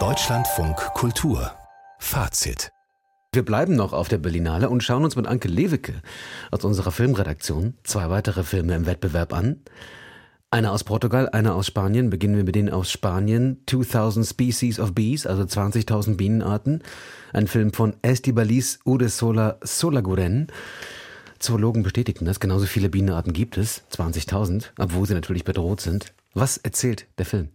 Deutschlandfunk Kultur Fazit wir bleiben noch auf der Berlinale und schauen uns mit Anke Lewicke aus unserer Filmredaktion zwei weitere Filme im Wettbewerb an. Einer aus Portugal, einer aus Spanien. Beginnen wir mit denen aus Spanien. 2000 Species of Bees, also 20.000 Bienenarten. Ein Film von Estibaliz Uresola Solaguren. Zoologen bestätigten das. Genauso viele Bienenarten gibt es. 20.000, obwohl sie natürlich bedroht sind. Was erzählt der Film?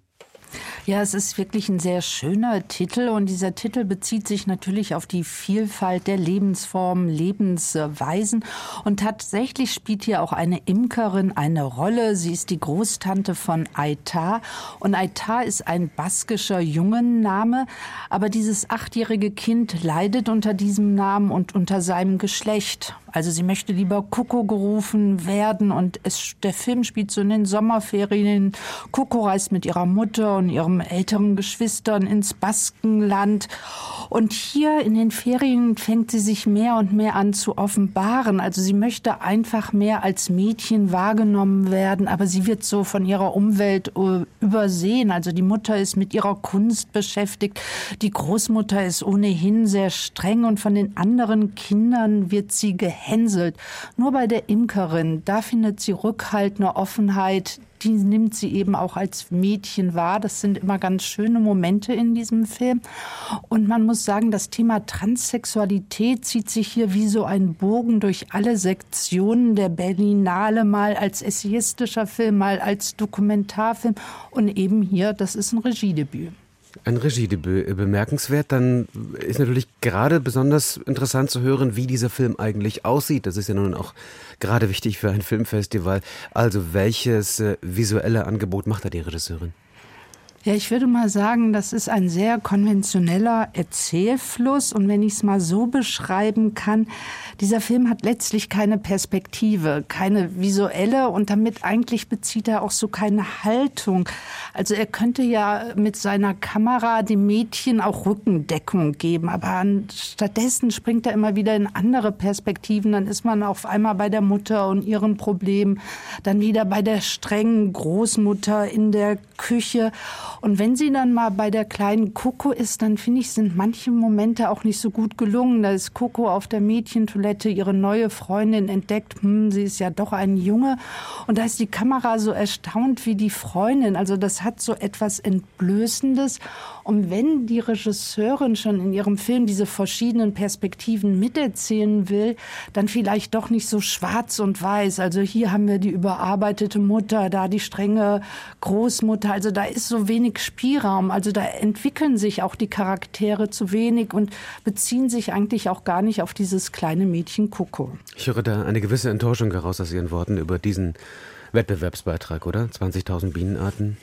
Ja, es ist wirklich ein sehr schöner Titel und dieser Titel bezieht sich natürlich auf die Vielfalt der Lebensformen, Lebensweisen und tatsächlich spielt hier auch eine Imkerin eine Rolle. Sie ist die Großtante von Aitar und Aitar ist ein baskischer Jungenname, aber dieses achtjährige Kind leidet unter diesem Namen und unter seinem Geschlecht. Also sie möchte lieber Coco gerufen werden und es, der Film spielt so in den Sommerferien. Coco reist mit ihrer Mutter und ihrem älteren Geschwistern ins Baskenland. Und hier in den Ferien fängt sie sich mehr und mehr an zu offenbaren. Also sie möchte einfach mehr als Mädchen wahrgenommen werden, aber sie wird so von ihrer Umwelt äh, übersehen. Also die Mutter ist mit ihrer Kunst beschäftigt. Die Großmutter ist ohnehin sehr streng und von den anderen Kindern wird sie gehänselt. Nur bei der Imkerin, da findet sie Rückhalt, eine Offenheit, die nimmt sie eben auch als Mädchen wahr. Das sind immer ganz schöne Momente in diesem Film. Und man muss sagen, das Thema Transsexualität zieht sich hier wie so ein Bogen durch alle Sektionen der Berlinale, mal als essayistischer Film, mal als Dokumentarfilm und eben hier, das ist ein Regiedebüt. Ein Regiedebüt äh, bemerkenswert. Dann ist natürlich gerade besonders interessant zu hören, wie dieser Film eigentlich aussieht. Das ist ja nun auch gerade wichtig für ein Filmfestival. Also welches äh, visuelle Angebot macht da die Regisseurin? Ja, ich würde mal sagen, das ist ein sehr konventioneller Erzählfluss. Und wenn ich es mal so beschreiben kann, dieser Film hat letztlich keine Perspektive, keine visuelle und damit eigentlich bezieht er auch so keine Haltung. Also er könnte ja mit seiner Kamera dem Mädchen auch Rückendeckung geben, aber stattdessen springt er immer wieder in andere Perspektiven. Dann ist man auf einmal bei der Mutter und ihren Problemen, dann wieder bei der strengen Großmutter in der Küche. Und wenn sie dann mal bei der kleinen Coco ist, dann finde ich, sind manche Momente auch nicht so gut gelungen. Da ist Coco auf der Mädchentoilette ihre neue Freundin entdeckt. Hm, sie ist ja doch ein Junge. Und da ist die Kamera so erstaunt wie die Freundin. Also das hat so etwas Entblößendes. Und wenn die Regisseurin schon in ihrem Film diese verschiedenen Perspektiven miterzählen will, dann vielleicht doch nicht so schwarz und weiß. Also hier haben wir die überarbeitete Mutter, da die strenge Großmutter. Also da ist so wenig Spielraum. Also da entwickeln sich auch die Charaktere zu wenig und beziehen sich eigentlich auch gar nicht auf dieses kleine Mädchen Coco. Ich höre da eine gewisse Enttäuschung heraus aus Ihren Worten über diesen Wettbewerbsbeitrag, oder? 20.000 Bienenarten.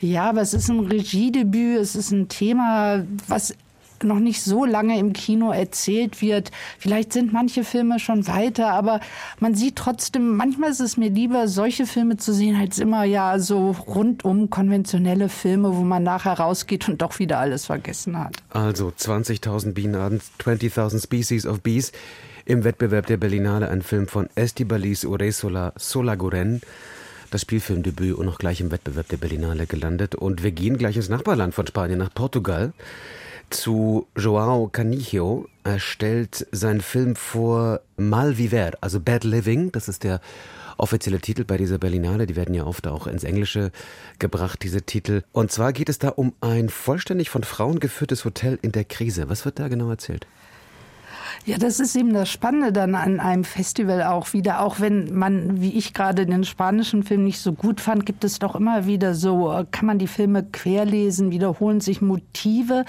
Ja, aber es ist ein Regiedebüt, es ist ein Thema, was noch nicht so lange im Kino erzählt wird. Vielleicht sind manche Filme schon weiter, aber man sieht trotzdem, manchmal ist es mir lieber, solche Filme zu sehen, als immer ja so rundum konventionelle Filme, wo man nachher rausgeht und doch wieder alles vergessen hat. Also 20.000 Bienenarten, 20.000 Species of Bees im Wettbewerb der Berlinale, ein Film von Estibaliz Uresola Solaguren das Spielfilmdebüt und noch gleich im Wettbewerb der Berlinale gelandet. Und wir gehen gleich ins Nachbarland von Spanien, nach Portugal, zu Joao Canijo. Er stellt seinen Film vor Mal Viver, also Bad Living. Das ist der offizielle Titel bei dieser Berlinale. Die werden ja oft auch ins Englische gebracht, diese Titel. Und zwar geht es da um ein vollständig von Frauen geführtes Hotel in der Krise. Was wird da genau erzählt? Ja, das ist eben das Spannende dann an einem Festival auch wieder. Auch wenn man, wie ich gerade den spanischen Film nicht so gut fand, gibt es doch immer wieder so, äh, kann man die Filme querlesen, wiederholen sich Motive.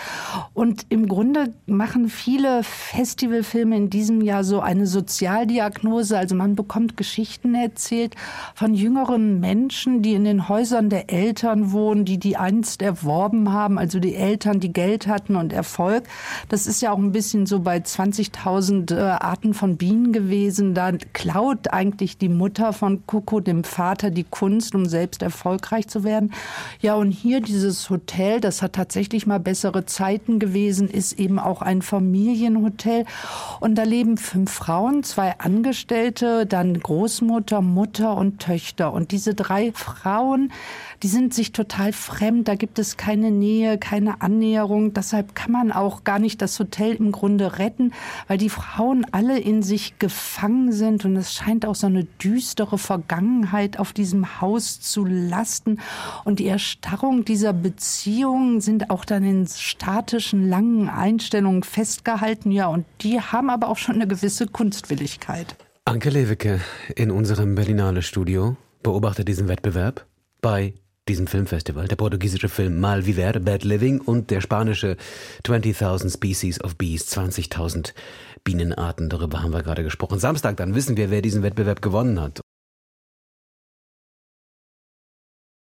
Und im Grunde machen viele Festivalfilme in diesem Jahr so eine Sozialdiagnose. Also man bekommt Geschichten erzählt von jüngeren Menschen, die in den Häusern der Eltern wohnen, die die einst erworben haben. Also die Eltern, die Geld hatten und Erfolg. Das ist ja auch ein bisschen so bei 20 20.000 äh, Arten von Bienen gewesen. Da klaut eigentlich die Mutter von Coco dem Vater die Kunst, um selbst erfolgreich zu werden. Ja, und hier dieses Hotel, das hat tatsächlich mal bessere Zeiten gewesen, ist eben auch ein Familienhotel. Und da leben fünf Frauen, zwei Angestellte, dann Großmutter, Mutter und Töchter. Und diese drei Frauen, die sind sich total fremd. Da gibt es keine Nähe, keine Annäherung. Deshalb kann man auch gar nicht das Hotel im Grunde retten, weil die Frauen alle in sich gefangen sind. Und es scheint auch so eine düstere Vergangenheit auf diesem Haus zu lasten. Und die Erstarrung dieser Beziehungen sind auch dann in statischen, langen Einstellungen festgehalten. Ja, und die haben aber auch schon eine gewisse Kunstwilligkeit. Anke Lewicke in unserem Berlinale Studio beobachtet diesen Wettbewerb bei diesem Filmfestival. Der portugiesische Film Mal Viver, Bad Living und der spanische 20.000 Species of Bees, 20.000 Bienenarten. Darüber haben wir gerade gesprochen. Samstag, dann wissen wir, wer diesen Wettbewerb gewonnen hat.